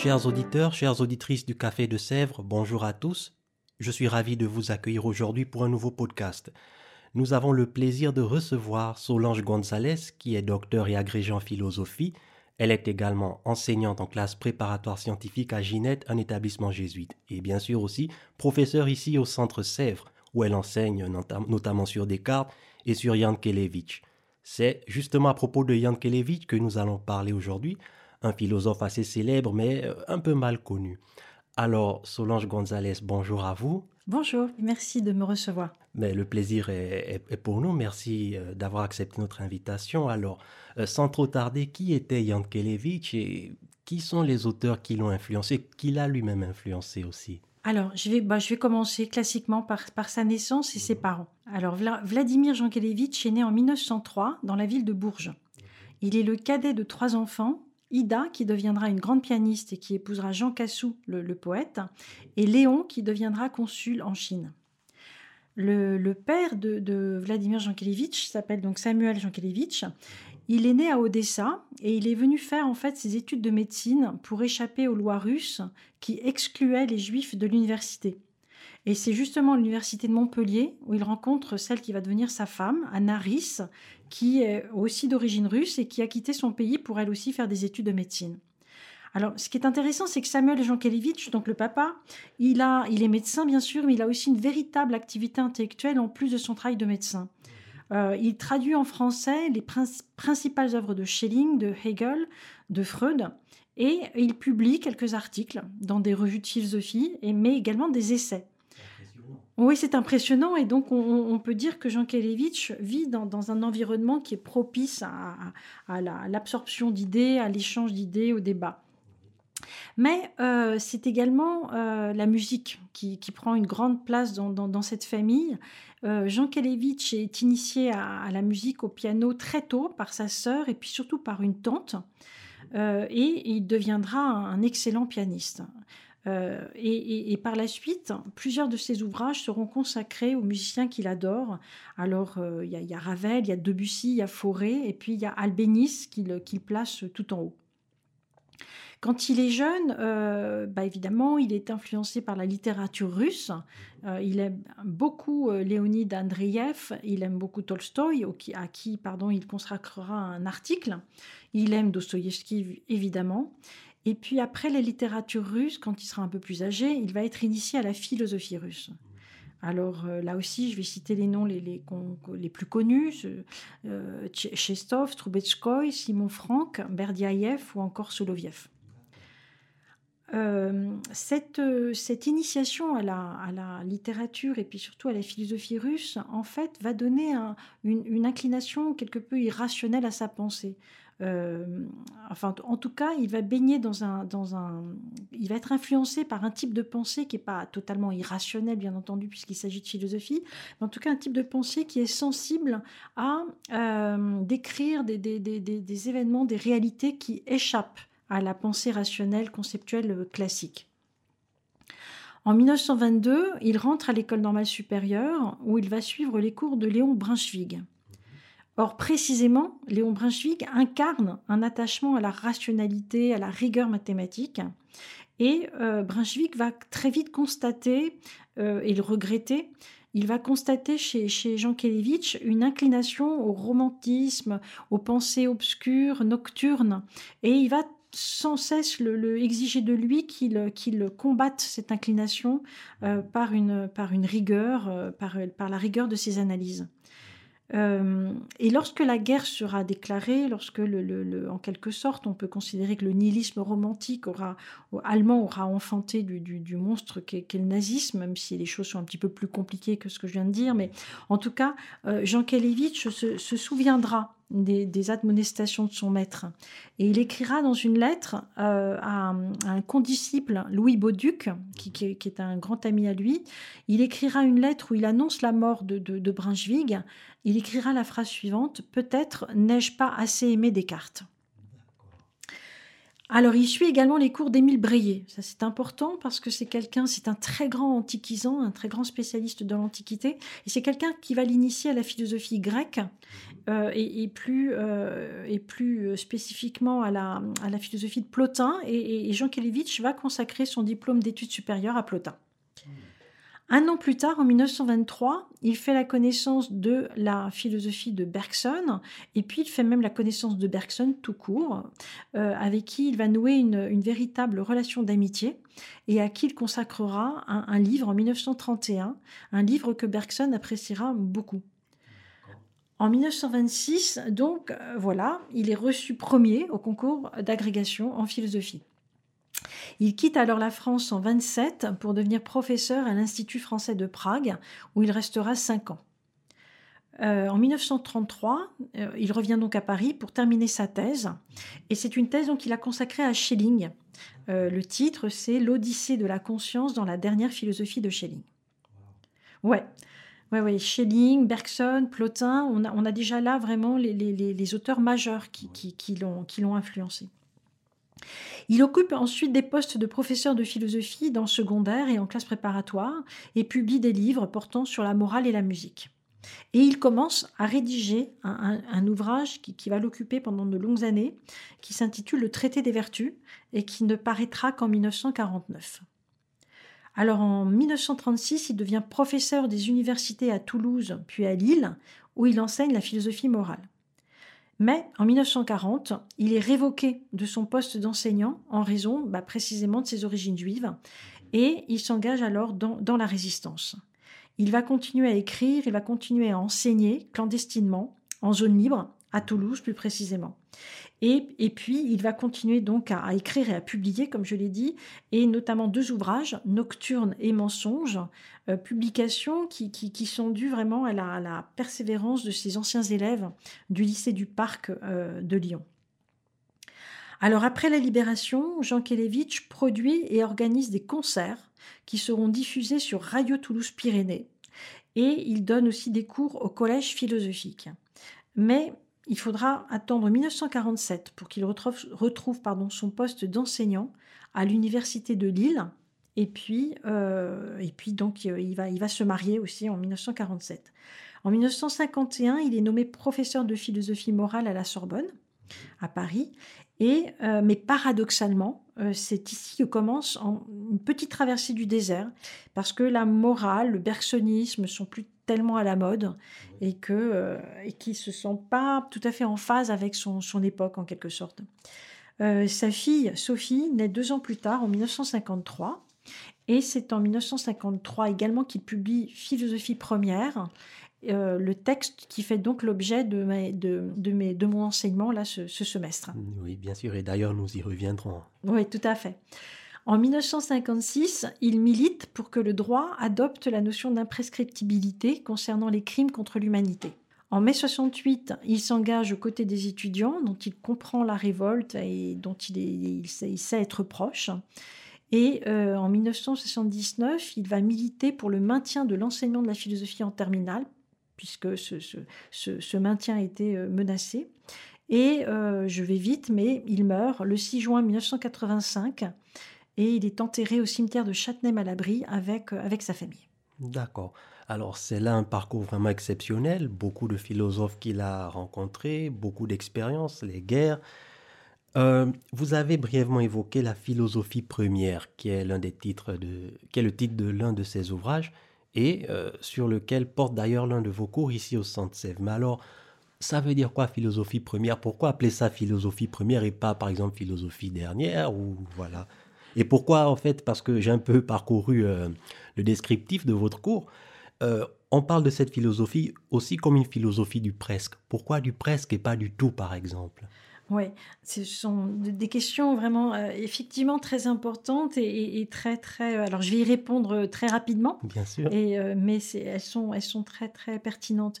Chers auditeurs, chères auditrices du Café de Sèvres, bonjour à tous. Je suis ravi de vous accueillir aujourd'hui pour un nouveau podcast. Nous avons le plaisir de recevoir Solange Gonzalez, qui est docteur et agrégée en philosophie. Elle est également enseignante en classe préparatoire scientifique à Ginette, un établissement jésuite, et bien sûr aussi professeure ici au Centre Sèvres, où elle enseigne notamment sur Descartes et sur Jan Kelevich. C'est justement à propos de Jan Kelevich que nous allons parler aujourd'hui, un philosophe assez célèbre mais euh, un peu mal connu. Alors, Solange Gonzalez, bonjour à vous. Bonjour, merci de me recevoir. Mais le plaisir est, pour nous. Merci euh, d'avoir accepté notre invitation. Alors, euh, sans trop tarder, qui était Jan Kelevich et qui sont les auteurs qui l'ont influencé, qui l'a lui-même influencé aussi? Alors, je vais, bah, je vais commencer classiquement par, par sa naissance et ses mhm. parents. Alors, Vladimir Jankelevitch est né en 1903 dans la ville de Bourges. Il est le cadet de trois enfants Ida, qui deviendra une grande pianiste et qui épousera Jean Cassou, le, poète, et Léon, qui deviendra consul en Chine. Le, père de, Vladimir Jankelevitch s'appelle donc Samuel Jankelevitch. Il est né à Odessa et il est venu faire en fait ses études de médecine pour échapper aux lois russes qui excluaient les juifs de l'université. Et c'est justement l'université de Montpellier où il rencontre celle qui va devenir sa femme, Anna qui est aussi d'origine russe et qui a quitté son pays pour elle aussi faire des études de médecine. Alors, ce qui est intéressant, c'est que Samuel Jankelevitch, donc le papa, il, a, il est médecin bien sûr, mais il a aussi une véritable activité intellectuelle en plus de son travail de médecin. Euh, il traduit en français les principales œuvres de Schelling, de Hegel, de Freud, et il publie quelques articles dans des revues de philosophie, mais également des essais. Oui, c'est impressionnant et donc on, peut dire que Jean Kelevitch vit dans, un environnement qui est propice à, l'absorption d'idées, à l'échange d'idées, au débat. Mais euh, c'est également euh, la musique qui, prend une grande place dans, cette famille. Euh, Jean Kelevitch est initié à, la musique au piano très tôt par sa sœur et puis surtout par une tante. et il deviendra un excellent pianiste. Euh, et, par la suite, plusieurs de ses ouvrages seront consacrés aux musiciens qu'il adore. Alors, euh, il y, a Ravel, il y a Debussy, il y a Fauré, et puis il y a Albéniz qu'il place tout en haut. Quand il est jeune, euh, bah évidemment, il est influencé par la littérature russe. il aime beaucoup Léonid Andreyev, il aime beaucoup Tolstoï, à qui pardon, il consacrera un article. Il aime Dostoïevski, évidemment. Et puis après la littérature russe, quand il sera un peu plus âgé, il va être initié à la philosophie russe. Alors euh, là aussi, je vais citer les noms les, plus connus euh, Chestov, Troubetskoy, Simon Frank, Berdiaïev ou encore Soloviev. Euh, cette, initiation à la, littérature et puis surtout à la philosophie russe, en fait, va donner une, inclination quelque peu irrationnelle à sa pensée. Euh, enfin, en tout cas, il va baigner dans un, il va être influencé par un type de pensée qui n'est pas totalement irrationnel, bien entendu, puisqu'il s'agit de philosophie, mais en tout cas un type de pensée qui est sensible à euh, décrire des, des, événements, des réalités qui échappent à la pensée rationnelle, conceptuelle classique. En 1922, il rentre à l'école normale supérieure où il va suivre les cours de Léon Brunswick. Or, précisément, Léon Brunswick incarne un attachement à la rationalité, à la rigueur mathématique. Et euh, Brunswick va très vite constater euh, et le regretter. Il va constater chez, Jean Kelevitch une inclination au romantisme, aux pensées obscures, nocturnes. Et il va sans cesse le, exiger de lui qu'il combatte cette inclination euh, par, rigueur, euh, par la rigueur de ses analyses. Euh, et lorsque la guerre sera déclarée, lorsque, le, en quelque sorte, on peut considérer que le nihilisme romantique aura, allemand aura enfanté du, monstre qu'est le nazisme, même si les choses sont un petit peu plus compliquées que ce que je viens de dire, mais en tout cas, euh, Jean Kelevitch se, souviendra des, admonestations de son maître. Et il écrira dans une lettre euh, à, un condisciple, Louis Bauduc, qui, est un grand ami à lui, il écrira une lettre où il annonce la mort de, de. Il écrira la phrase suivante Peut-être n'ai-je pas assez aimé Descartes. Alors, il suit également les cours d'Émile Breillet. Ça, c'est important parce que c'est quelqu'un, c'est un très grand antiquisant, un très grand spécialiste de l'Antiquité. Et c'est quelqu'un qui va l'initier à la philosophie grecque euh, et, plus, euh, et plus spécifiquement à la, à la philosophie de Plotin. Et, et Jean Kelevitch va consacrer son diplôme d'études supérieures à Plotin. Un an plus tard, en 1923, il fait la connaissance de la philosophie de Bergson, et puis il fait même la connaissance de Bergson tout court, euh, avec qui il va nouer une, véritable relation d'amitié, et à qui il consacrera un, livre en 1931, un livre que Bergson appréciera beaucoup. En 1926, donc euh, voilà, il est reçu premier au concours d'agrégation en philosophie. Il quitte alors la France en 27 pour devenir professeur à l'Institut français de Prague, où il restera cinq ans. Euh, en 1933, euh, il revient donc à Paris pour terminer sa thèse, et c'est une thèse qu'il a consacrée à Schelling. Euh, le titre, c'est L'Odyssée de la conscience dans la dernière philosophie de Schelling. Ouais, ouais, ouais. Schelling, Bergson, Plotin, on a, déjà là vraiment les, auteurs majeurs qui, qui l'ont influencé. Il occupe ensuite des postes de professeur de philosophie dans secondaire et en classe préparatoire et publie des livres portant sur la morale et la musique. Et il commence à rédiger un, ouvrage qui, va l'occuper pendant de longues années, qui s'intitule Le Traité des Vertus et qui ne paraîtra qu'en 1949. Alors en 1936, il devient professeur des universités à Toulouse puis à Lille, où il enseigne la philosophie morale. Mais en 1940, il est révoqué de son poste d'enseignant en raison bah, précisément de ses origines juives et il s'engage alors dans, la résistance. Il va continuer à écrire, il va continuer à enseigner clandestinement en zone libre, à Toulouse plus précisément. Et, puis, il va continuer donc à, écrire et à publier, comme je l'ai dit, et notamment deux ouvrages, Nocturne et Mensonges, euh, publications qui, sont dues vraiment à la, persévérance de ses anciens élèves du lycée du Parc euh, de Lyon. Alors, après la libération, Jean Kelevitch produit et organise des concerts qui seront diffusés sur Radio Toulouse Pyrénées. Et il donne aussi des cours au collège philosophique. Mais il faudra attendre 1947 pour qu'il retrouve, son poste d'enseignant à l'université de Lille. Et puis, euh, et puis donc, euh, il va, il va se marier aussi en 1947. En 1951, il est nommé professeur de philosophie morale à la Sorbonne, à Paris. Et, euh, mais paradoxalement, c'est ici que commence une petite traversée du désert, parce que la morale, le bergsonisme sont plus tellement à la mode et que euh, et qui se sent pas tout à fait en phase avec son, son époque en quelque sorte. Euh, sa fille Sophie naît deux ans plus tard en 1953 et c'est en 1953 également qu'il publie Philosophie première, euh, le texte qui fait donc l'objet de, de, de, mes, de mon enseignement là ce, ce semestre. Oui, bien sûr, et d'ailleurs nous y reviendrons. Oui, tout à fait. En 1956, il milite pour que le droit adopte la notion d'imprescriptibilité concernant les crimes contre l'humanité. En mai 68, il s'engage aux côtés des étudiants dont il comprend la révolte et dont il, sait, être proche. Et euh, en 1979, il va militer pour le maintien de l'enseignement de la philosophie en terminale, puisque ce, maintien était euh, menacé. Et euh, je vais vite, mais il meurt le 6 juin 1985 et il est enterré au cimetière de Châtenay-Malabry avec, euh, avec sa famille. D'accord. Alors c'est là un parcours vraiment exceptionnel, beaucoup de philosophes qu'il a rencontrés, beaucoup d'expériences, les guerres. Euh, vous avez brièvement évoqué la philosophie première, qui est l'un des titres de, qui est le titre de l'un de ses ouvrages et euh, sur lequel porte d'ailleurs l'un de vos cours ici au Centre Sèvres. Mais alors, ça veut dire quoi philosophie première? Pourquoi appeler ça philosophie première et pas par exemple philosophie dernière ou voilà? Et pourquoi, en fait, parce que j'ai un peu parcouru euh, le descriptif de votre cours, euh, on parle de cette philosophie aussi comme une philosophie du presque. Pourquoi du presque et pas du tout, par exemple? Oui, ce sont des questions vraiment euh, effectivement très importantes et, très très. Euh, alors je vais y répondre euh, très rapidement. Bien sûr. Et, mais elles sont elles sont très très pertinentes.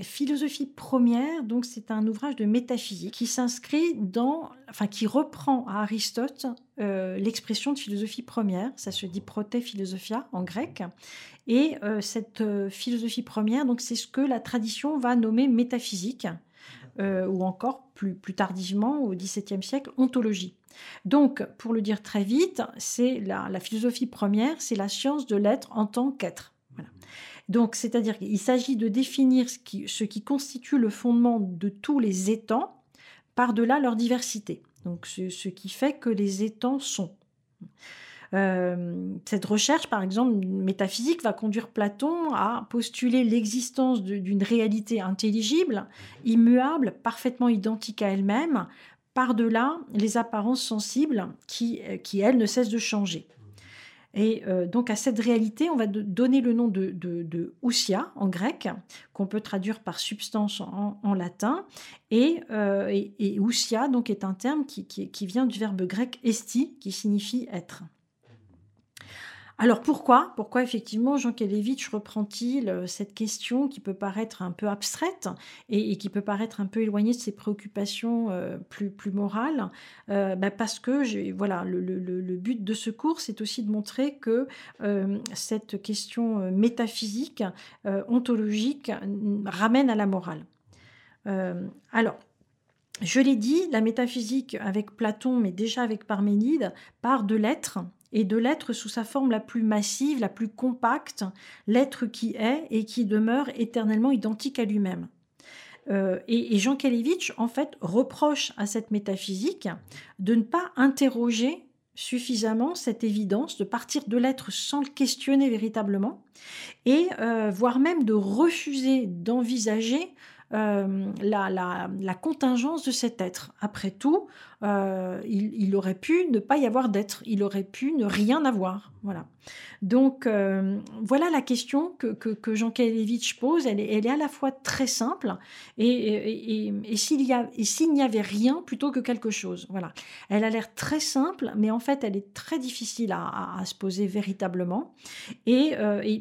Philosophie première, donc c'est un ouvrage de métaphysique qui s'inscrit dans, enfin qui reprend à Aristote l'expression de philosophie première. Ça se dit prote philosophia en grec. Et cette philosophie première, donc c'est ce que la tradition va nommer métaphysique. Euh, ou encore plus, tardivement au XVIIe siècle, ontologie. Donc, pour le dire très vite, c'est la, philosophie première, c'est la science de l'être en tant qu'être. Donc, c'est-à-dire qu'il s'agit de définir ce qui, ce constitue le fondement de tous les étangs, par-delà leur diversité. Donc, ce qui fait que les étangs sont. Euh, cette recherche, par exemple, métaphysique, va conduire Platon à postuler l'existence d'une réalité intelligible, immuable, parfaitement identique à elle-même, par-delà les apparences sensibles qui, qui, elles, ne cessent de changer. Et euh, donc à cette réalité, on va donner le nom de, de, ousia en grec, qu'on peut traduire par substance en, latin, et, euh, donc est un terme qui, qui, vient du verbe grec esti, qui signifie être. Alors pourquoi? Pourquoi effectivement Jean Kelevitch reprend-il euh, cette question qui peut paraître un peu abstraite et, qui peut paraître un peu éloignée de ses préoccupations euh, plus, plus morales? Euh, bah, Parce que voilà, le, but de ce cours, c'est aussi de montrer que cette question métaphysique, ontologique, ramène à la morale. alors, je l'ai dit, la métaphysique avec Platon, mais déjà avec Parménide, part de l'être et de l'être sous sa forme la plus massive, la plus compacte, l'être qui est et qui demeure éternellement identique à lui-même. Euh, et, Jean Kelevitch, en fait, reproche à cette métaphysique de ne pas interroger suffisamment cette évidence, de partir de l'être sans le questionner véritablement, et euh, voire même de refuser d'envisager euh, la, la, contingence de cet être. Après tout, euh, il, aurait pu ne pas y avoir d'être, il aurait pu ne rien avoir. Voilà. Donc euh, voilà la question que, que, Jean Kelevitch pose. Elle est, elle est, à la fois très simple et, et, et s'il n'y avait rien plutôt que quelque chose. Voilà. Elle a l'air très simple, mais en fait elle est très difficile à, à, se poser véritablement. Et,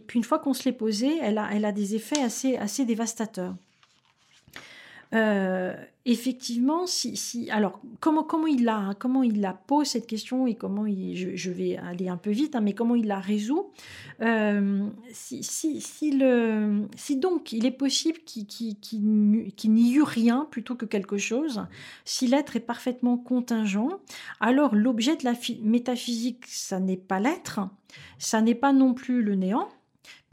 puis une fois qu'on se l'est posée, elle a, elle a des effets assez, assez dévastateurs. Euh, effectivement, si, si, alors comment, comment, il la, comment il la pose cette question et comment il, je, vais aller un peu vite, hein, mais comment il la résout euh, si, si, si, le, si donc il est possible qu'il n'y eut rien plutôt que quelque chose, si l'être est parfaitement contingent, alors l'objet de la métaphysique, ça n'est pas l'être, ça n'est pas non plus le néant,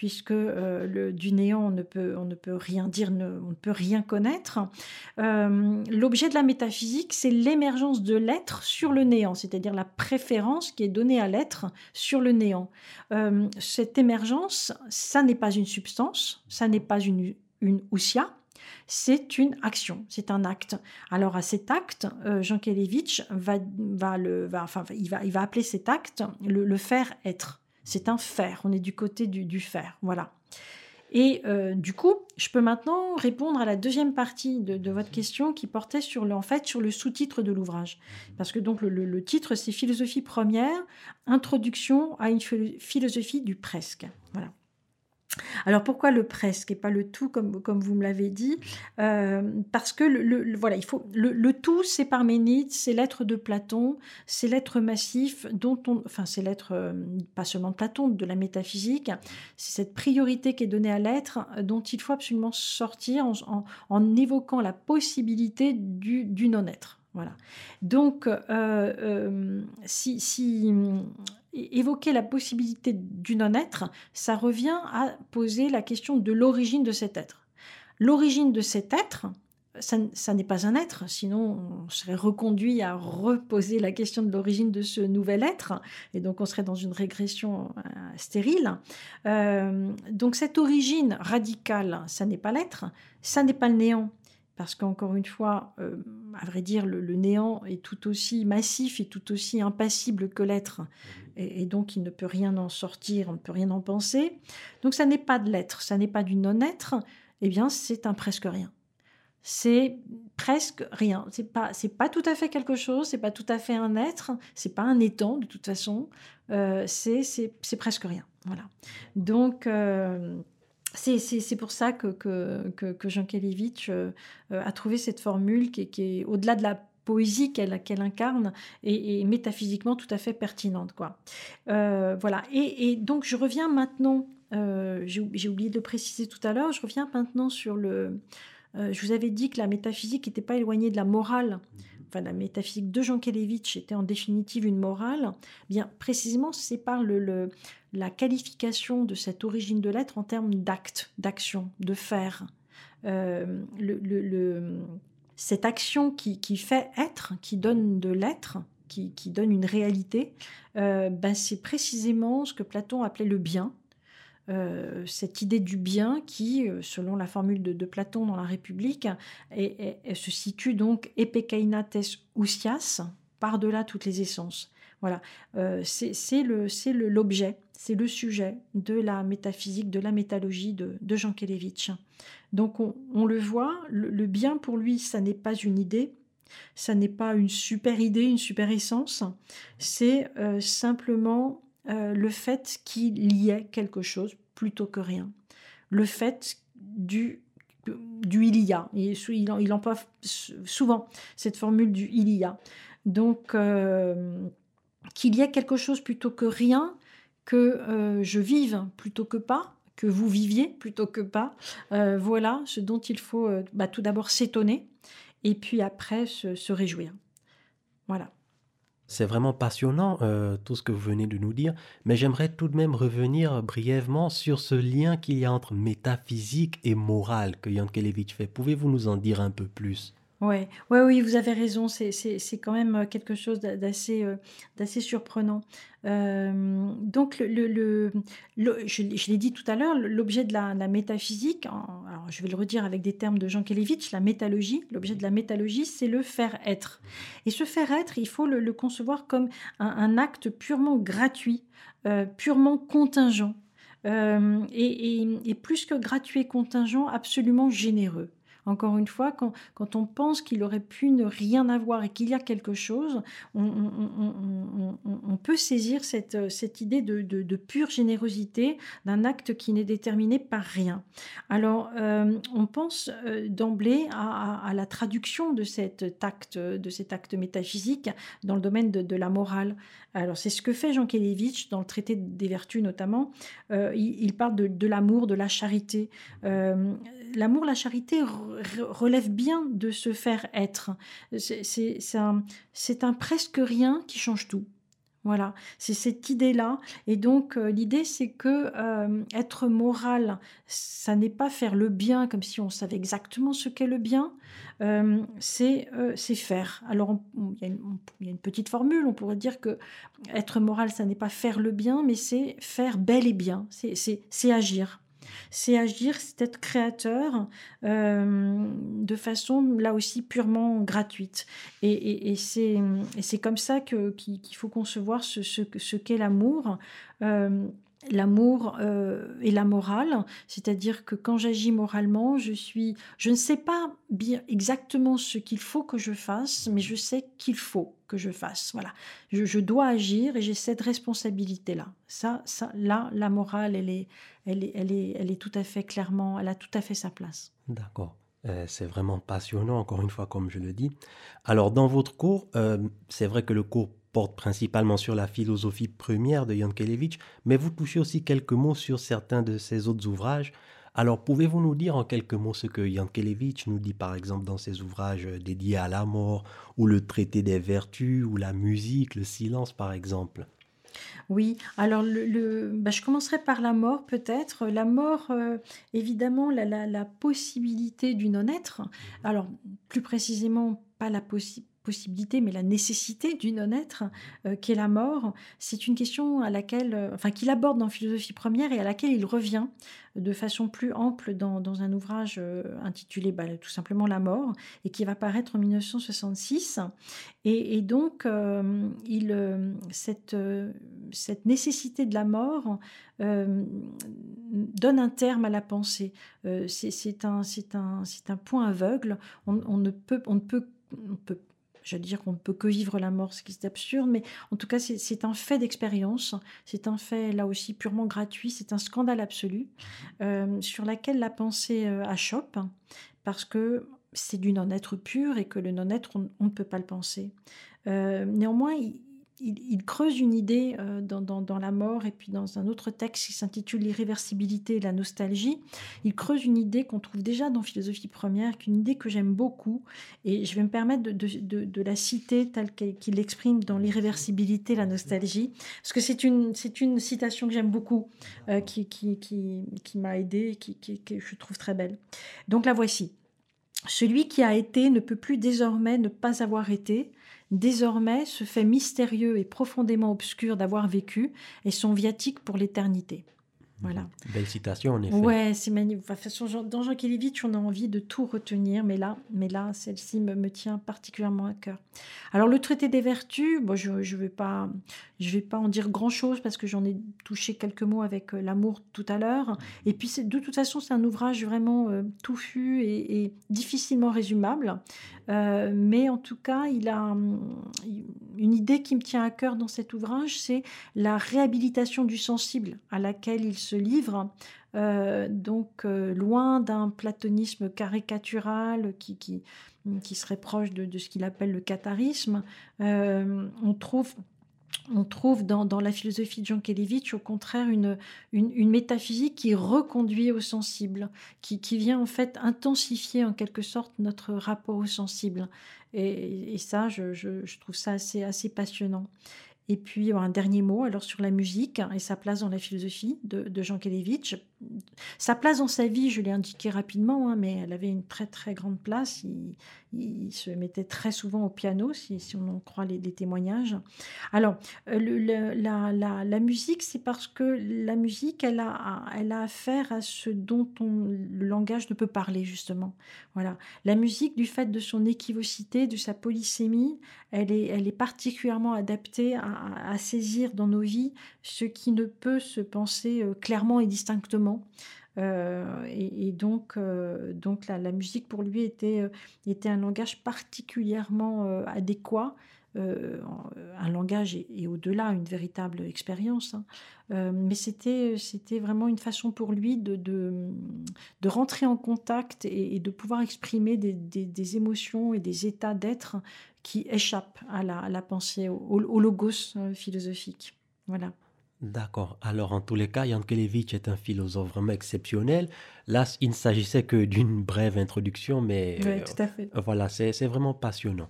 puisque euh, le, du néant, on ne, peut, on ne peut rien dire, on ne peut rien connaître. Euh, l'objet de la métaphysique, c'est l'émergence de l'être sur le néant, c'est-à-dire la préférence qui est donnée à l'être sur le néant. Euh, cette émergence, ça n'est pas une substance, ça n'est pas une, une c'est une action, c'est un acte. Alors à cet acte, Jean Kelevitch va, va, le, va appeler cet acte le faire être. C'est un faire, on est du côté du, du faire, voilà. Et euh, du coup, je peux maintenant répondre à la deuxième partie de, votre question qui portait sur le, en fait, sur le sous-titre de l'ouvrage. Parce que donc le, le titre, c'est Philosophie première, introduction à une philosophie du presque. Voilà. Alors pourquoi le presque et pas le tout comme, vous me l'avez dit? Euh, Parce que le, voilà, il faut le, tout c'est Parménide, c'est l'être de Platon, c'est l'être massif dont on, enfin c'est l'être euh, pas seulement de Platon, de la métaphysique, c'est cette priorité qui est donnée à l'être dont il faut absolument sortir en, évoquant la possibilité du, non-être. Voilà. Donc, euh, si évoquer la possibilité du non-être, ça revient à poser la question de l'origine de cet être. L'origine de cet être, ça, n'est pas un être, sinon on serait reconduit à reposer la question de l'origine de ce nouvel être, et donc on serait dans une régression euh, stérile. Euh, donc cette origine radicale, ça n'est pas l'être, ça n'est pas le néant, parce qu'encore une fois, euh, à vrai dire, le, néant est tout aussi massif et tout aussi impassible que l'être, et, donc il ne peut rien en sortir, on ne peut rien en penser. Donc ça n'est pas de l'être, ça n'est pas du non-être, eh bien c'est un presque rien. c'est presque rien. C'est pas, c'est pas tout à fait quelque chose, c'est pas tout à fait un être, c'est pas un étang de toute façon. Euh, c'est, c'est, c'est presque rien. Voilà. Donc euh, c'est, pour ça que, que, que, Jean Kelevitch euh, a trouvé cette formule qui, est au-delà de la poésie qu'elle incarne et, métaphysiquement tout à fait pertinente quoi. voilà. Et, et, donc je reviens maintenant. j'ai, j'ai oublié de préciser tout à l'heure. Je reviens maintenant sur le euh, je vous avais dit que la métaphysique n'était pas éloignée de la morale. Enfin, la métaphysique de Jean Kelevitch était en définitive une morale. Bien, précisément, c'est par le, la qualification de cette origine de l'être en termes d'acte, d'action, de faire. Euh, cette action qui, fait être, qui donne de l'être, qui, donne une réalité, euh, ben c'est précisément ce que Platon appelait le bien, euh, cette idée du bien qui, selon la formule de, Platon dans la République, se situe donc epekainates ousias, par-delà toutes les essences. Voilà, euh, c'est l'objet, c'est le sujet de la métaphysique, de la métallurgie de, Jean Kelevitch. Donc on, le voit, le, bien pour lui, ça n'est pas une idée, ça n'est pas une super idée, une super essence, c'est simplement le fait qu'il y ait quelque chose, plutôt que rien. Le fait du, du il y a. Il, il emploie souvent cette formule du il y a. Donc, euh, qu'il y ait quelque chose plutôt que rien, que euh, je vive plutôt que pas, que vous viviez plutôt que pas. Euh, voilà ce dont il faut bah, tout d'abord s'étonner et puis après se, réjouir. Voilà. C'est vraiment passionnant euh, tout ce que vous venez de nous dire, mais j'aimerais tout de même revenir brièvement sur ce lien qu'il y a entre métaphysique et morale que Yankelevitch fait. Pouvez-vous nous en dire un peu plus? Ouais, ouais, oui, vous avez raison. C'est, quand même euh, quelque chose d'assez, euh, d'assez surprenant. Euh, donc, le, le, je, l'ai dit tout à l'heure, l'objet de la, métaphysique, alors je vais le redire avec des termes de Jean Kelevitch, la métallurgie, l'objet de la métallurgie, c'est le faire-être. Et ce faire-être, il faut le, concevoir comme un, acte purement gratuit, purement contingent. et, et, plus que gratuit et contingent, absolument généreux. Encore une fois, quand, on pense qu'il aurait pu ne rien avoir et qu'il y a quelque chose, on, peut saisir cette, cette idée de, pure générosité d'un acte qui n'est déterminé par rien. Alors, euh, on pense euh, d'emblée à, la traduction de cet acte, de cet acte métaphysique dans le domaine de, la morale. Alors, c'est ce que fait Jean Kelevitch dans le traité des vertus notamment. Euh, il, parle de, l'amour, de la charité l'amour, la charité relève bien de se faire être. C'est un, presque rien qui change tout. Voilà, c'est cette idée-là. Et donc, euh, l'idée, c'est que euh, être moral, ça n'est pas faire le bien comme si on savait exactement ce qu'est le bien, euh, c'est faire. Alors, il y, a une petite formule, on pourrait dire que être moral, ça n'est pas faire le bien, mais c'est faire bel et bien, c'est agir c'est agir, c'est être créateur euh, de façon là aussi purement gratuite. Et, c'est comme ça qu'il faut concevoir ce, ce, qu'est l'amour. Euh, l'amour euh, et la morale, c'est-à-dire que quand j'agis moralement, je suis, je ne sais pas bien exactement ce qu'il faut que je fasse, mais je sais qu'il faut que je fasse. Voilà, je, dois agir et j'ai cette responsabilité-là. Ça, ça, là, la morale, elle est, elle est, elle est, elle est tout à fait clairement, elle a tout à fait sa place. D'accord. Euh, c'est vraiment passionnant, encore une fois, comme je le dis. Alors, dans votre cours, euh, c'est vrai que le cours porte principalement sur la philosophie première de Yankelevitch, mais vous touchez aussi quelques mots sur certains de ses autres ouvrages. Alors, pouvez-vous nous dire en quelques mots ce que Yankelevitch nous dit par exemple dans ses ouvrages dédiés à la mort, ou le traité des vertus, ou la musique, le silence par exemple? Oui, alors le, bah, je commencerai par la mort peut-être. La mort, euh, évidemment, la, la, la possibilité du non-être. Alors, plus précisément, pas la possibilité possibilité, mais la nécessité du non-être, euh, qu'est la mort, c'est une question à laquelle, euh, enfin, qu'il aborde dans Philosophie première et à laquelle il revient de façon plus ample dans, un ouvrage euh, intitulé bah, tout simplement La mort et qui va paraître en 1966. Et, donc, il, cette, nécessité de la mort donne un terme à la pensée. c'est un, point aveugle. On, on, ne peut, on ne peut on peut je veux dire qu'on ne peut que vivre la mort, ce qui est absurde, mais en tout cas, c'est un fait d'expérience, c'est un fait là aussi purement gratuit, c'est un scandale absolu euh, sur laquelle la pensée euh, achoppe, parce que c'est du non-être pur et que le non-être, on, ne peut pas le penser. Euh, néanmoins, il, il, creuse une idée euh, dans, la mort et puis dans un autre texte qui s'intitule L'irréversibilité et la nostalgie. Il creuse une idée qu'on trouve déjà dans Philosophie première, qu'une idée que j'aime beaucoup et je vais me permettre de, la citer telle qu'il l'exprime dans L'irréversibilité et la nostalgie, parce que c'est une, une citation que j'aime beaucoup, euh, qui, m'a aidé et qui, que je trouve très belle. Donc la voici. Celui qui a été ne peut plus désormais ne pas avoir été, désormais ce fait mystérieux et profondément obscur d'avoir vécu est son viatique pour l'éternité. Voilà. Belle citation, en effet. Ouais, c'est magnifique. dans Jean Kelevitch, on a envie de tout retenir, mais là, mais là celle-ci me, me, tient particulièrement à cœur. Alors, le traité des vertus, bon, je ne vais, pas, je vais pas en dire grand-chose parce que j'en ai touché quelques mots avec euh, l'amour tout à l'heure. Et puis, de toute façon, c'est un ouvrage vraiment euh, touffu et, difficilement résumable. Euh, mais en tout cas, il a une idée qui me tient à cœur dans cet ouvrage, c'est la réhabilitation du sensible à laquelle il se livre. Euh, donc euh, loin d'un platonisme caricatural qui, qui, serait proche de, ce qu'il appelle le catharisme, euh, on trouve on trouve dans, la philosophie de Jean Kelevitch au contraire une, une, métaphysique qui reconduit au sensible, qui, qui, vient en fait intensifier en quelque sorte notre rapport au sensible. Et, ça, je, je, je, trouve ça assez, assez passionnant. Et puis un dernier mot alors sur la musique et sa place dans la philosophie de, Jean Kelevitch. Sa place dans sa vie, je l'ai indiqué rapidement, hein, mais elle avait une très très grande place. Il, se mettait très souvent au piano, si, on en croit les, témoignages. Alors, euh, la, musique, c'est parce que la musique, elle a, elle a affaire à ce dont on, le langage ne peut parler, justement. Voilà. La musique, du fait de son équivocité, de sa polysémie, elle est, elle est particulièrement adaptée à, à saisir dans nos vies ce qui ne peut se penser euh, clairement et distinctement. Euh, et, donc, euh, donc la, musique pour lui était, euh, était un langage particulièrement adéquat. un langage et, au-delà une véritable expérience, hein. mais c'était vraiment une façon pour lui de, de, rentrer en contact et, de pouvoir exprimer des, émotions et des états d'être qui échappent à la, la pensée, au, au logos philosophique. Voilà. D'accord. Alors, en tous les cas, Kelevitch est un philosophe vraiment exceptionnel. Là, il ne s'agissait que d'une brève introduction, mais oui, tout à fait. Euh, voilà, c'est vraiment passionnant.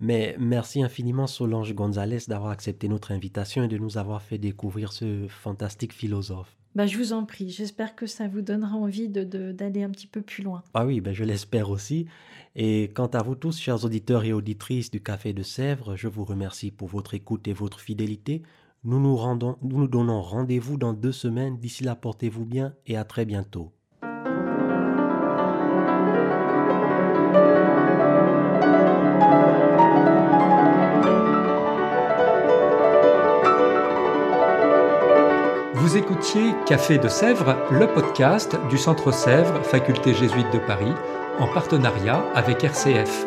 Mais merci infiniment, Solange Gonzalez, d'avoir accepté notre invitation et de nous avoir fait découvrir ce fantastique philosophe. Bah, je vous en prie. J'espère que ça vous donnera envie d'aller de, un petit peu plus loin. Ah oui, ben je l'espère aussi. Et quant à vous tous, chers auditeurs et auditrices du Café de Sèvres, je vous remercie pour votre écoute et votre fidélité. Nous nous, donnons rendez-vous dans deux semaines. D'ici là, portez-vous bien et à très bientôt. Vous écoutiez Café de Sèvres, le podcast du Centre Sèvres, faculté jésuite de Paris, en partenariat avec RCF.